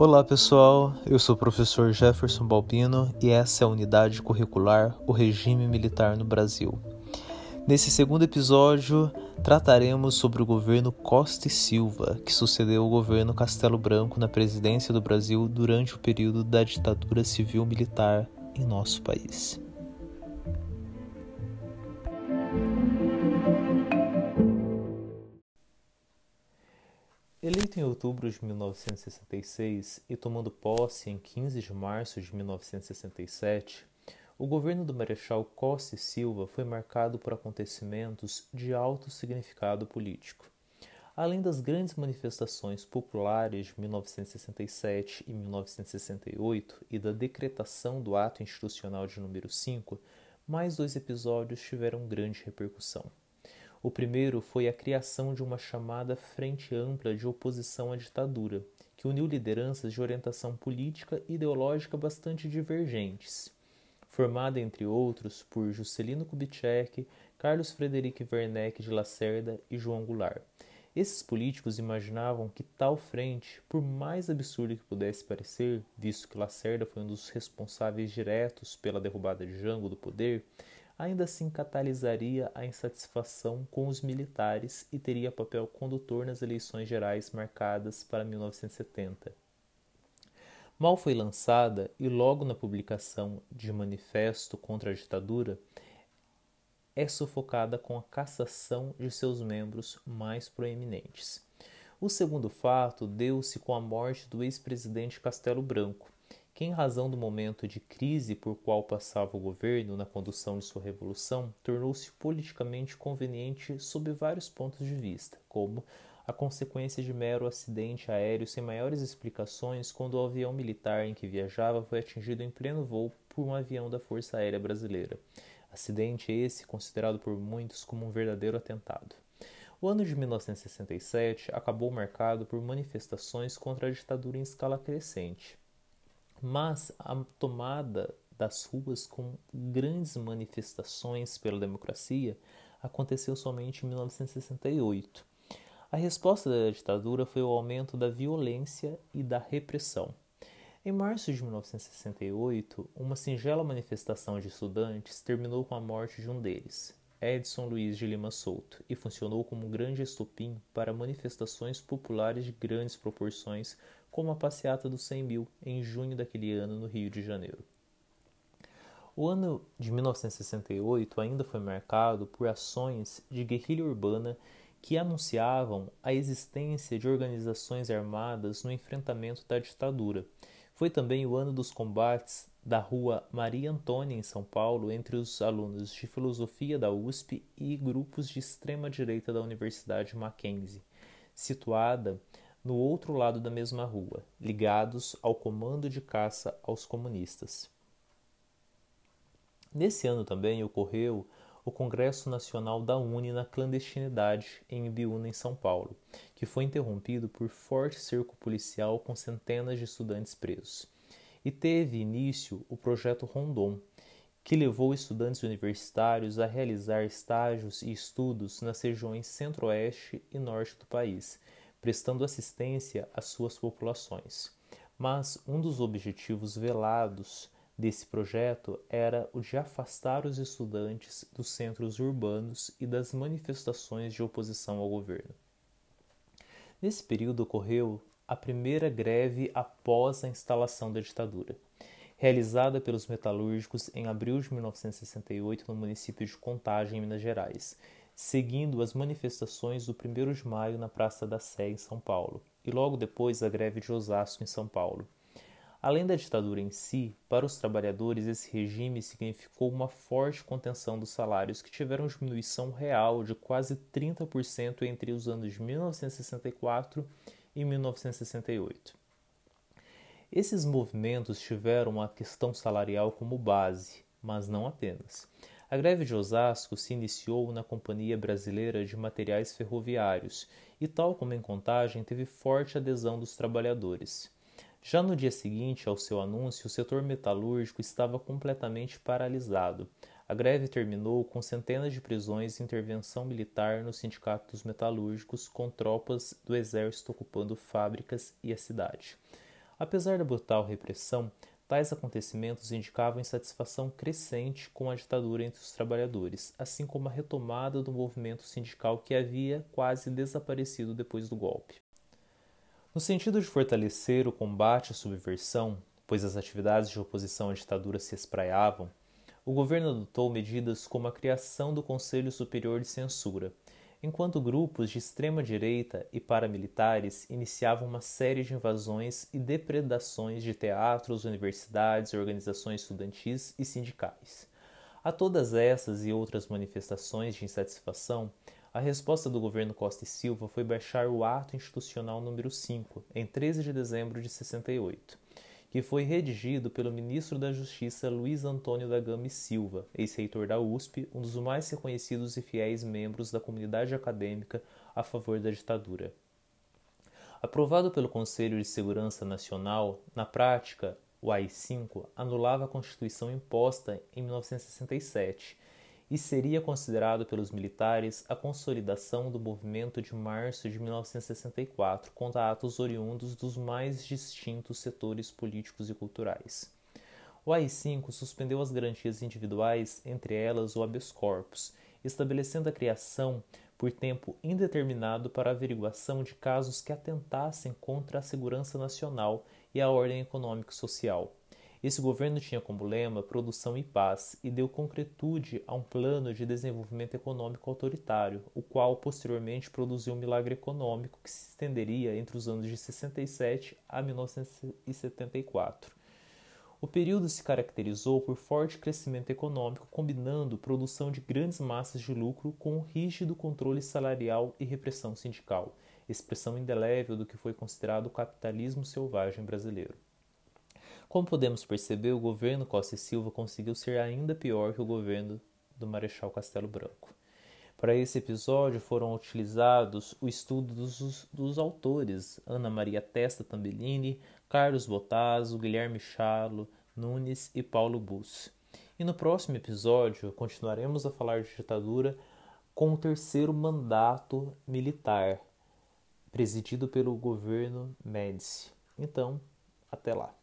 Olá pessoal, eu sou o professor Jefferson Balbino e essa é a unidade curricular O Regime Militar no Brasil. Nesse segundo episódio, trataremos sobre o governo Costa e Silva, que sucedeu o governo Castelo Branco na presidência do Brasil durante o período da ditadura civil-militar em nosso país. Eleito em outubro de 1966 e tomando posse em 15 de março de 1967, o governo do Marechal Costa e Silva foi marcado por acontecimentos de alto significado político. Além das grandes manifestações populares de 1967 e 1968 e da decretação do Ato Institucional de número 5, mais dois episódios tiveram grande repercussão. O primeiro foi a criação de uma chamada Frente Ampla de Oposição à Ditadura, que uniu lideranças de orientação política e ideológica bastante divergentes. Formada, entre outros, por Juscelino Kubitschek, Carlos Frederic Werneck de Lacerda e João Goulart. Esses políticos imaginavam que tal frente, por mais absurdo que pudesse parecer, visto que Lacerda foi um dos responsáveis diretos pela derrubada de Jango do poder, ainda assim catalisaria a insatisfação com os militares e teria papel condutor nas eleições gerais marcadas para 1970. Mal foi lançada e logo na publicação de manifesto contra a ditadura, é sufocada com a cassação de seus membros mais proeminentes. O segundo fato deu-se com a morte do ex-presidente Castelo Branco, que, em razão do momento de crise por qual passava o governo na condução de sua revolução, tornou-se politicamente conveniente sob vários pontos de vista, como a consequência de mero acidente aéreo sem maiores explicações quando o avião militar em que viajava foi atingido em pleno voo por um avião da Força Aérea Brasileira. Acidente esse considerado por muitos como um verdadeiro atentado. O ano de 1967 acabou marcado por manifestações contra a ditadura em escala crescente. Mas a tomada das ruas com grandes manifestações pela democracia aconteceu somente em 1968. A resposta da ditadura foi o aumento da violência e da repressão. Em março de 1968, uma singela manifestação de estudantes terminou com a morte de um deles, Edson Luiz de Lima Souto, e funcionou como um grande estopim para manifestações populares de grandes proporções como a passeata dos 100 mil em junho daquele ano no Rio de Janeiro. O ano de 1968 ainda foi marcado por ações de guerrilha urbana que anunciavam a existência de organizações armadas no enfrentamento da ditadura. Foi também o ano dos combates da Rua Maria Antônia, em São Paulo, entre os alunos de filosofia da USP e grupos de extrema-direita da Universidade Mackenzie, situada no outro lado da mesma rua, ligados ao comando de caça aos comunistas. Nesse ano também ocorreu o Congresso Nacional da UNE na clandestinidade em Ibiúna, em São Paulo, que foi interrompido por forte cerco policial com centenas de estudantes presos. E teve início o projeto Rondon, que levou estudantes universitários a realizar estágios e estudos nas regiões centro-oeste e norte do país, prestando assistência às suas populações. Mas um dos objetivos velados desse projeto era o de afastar os estudantes dos centros urbanos e das manifestações de oposição ao governo. Nesse período ocorreu a primeira greve após a instalação da ditadura, realizada pelos metalúrgicos em abril de 1968 no município de Contagem, em Minas Gerais, seguindo as manifestações do 1 de maio na Praça da Sé, em São Paulo, e logo depois a greve de Osasco, em São Paulo. Além da ditadura em si, para os trabalhadores esse regime significou uma forte contenção dos salários que tiveram diminuição real de quase 30% entre os anos de 1964 e 1968. Esses movimentos tiveram a questão salarial como base, mas não apenas. A greve de Osasco se iniciou na Companhia Brasileira de Materiais Ferroviários e, tal como em Contagem, teve forte adesão dos trabalhadores. Já no dia seguinte ao seu anúncio, o setor metalúrgico estava completamente paralisado. A greve terminou com centenas de prisões e intervenção militar nos sindicatos metalúrgicos, com tropas do exército ocupando fábricas e a cidade. Apesar da brutal repressão, tais acontecimentos indicavam insatisfação crescente com a ditadura entre os trabalhadores, assim como a retomada do movimento sindical que havia quase desaparecido depois do golpe. No sentido de fortalecer o combate à subversão, pois as atividades de oposição à ditadura se espraiavam, o governo adotou medidas como a criação do Conselho Superior de Censura, enquanto grupos de extrema-direita e paramilitares iniciavam uma série de invasões e depredações de teatros, universidades, organizações estudantis e sindicais. A todas essas e outras manifestações de insatisfação, a resposta do governo Costa e Silva foi baixar o Ato Institucional número 5, em 13 de dezembro de 68 que foi redigido pelo ministro da Justiça Luiz Antônio da Gama e Silva, ex-reitor da USP, um dos mais reconhecidos e fiéis membros da comunidade acadêmica a favor da ditadura. Aprovado pelo Conselho de Segurança Nacional, na prática, o AI-5 anulava a Constituição imposta em 1967 e seria considerado pelos militares a consolidação do movimento de março de 1964 contra atos oriundos dos mais distintos setores políticos e culturais. O AI-5 suspendeu as garantias individuais, entre elas o habeas corpus, estabelecendo a criação por tempo indeterminado para averiguação de casos que atentassem contra a segurança nacional e a ordem econômica e social. Esse governo tinha como lema produção e paz e deu concretude a um plano de desenvolvimento econômico autoritário, o qual posteriormente produziu um milagre econômico que se estenderia entre os anos de 67 a 1974. O período se caracterizou por forte crescimento econômico, combinando produção de grandes massas de lucro com um rígido controle salarial e repressão sindical, expressão indelével do que foi considerado o capitalismo selvagem brasileiro. Como podemos perceber, o governo Costa e Silva conseguiu ser ainda pior que o governo do Marechal Castelo Branco. Para esse episódio foram utilizados o estudo dos, dos autores Ana Maria Testa Tambellini, Carlos Botazo, Guilherme Chalo, Nunes e Paulo Bus. E no próximo episódio continuaremos a falar de ditadura com o terceiro mandato militar, presidido pelo governo Médici. Então, até lá.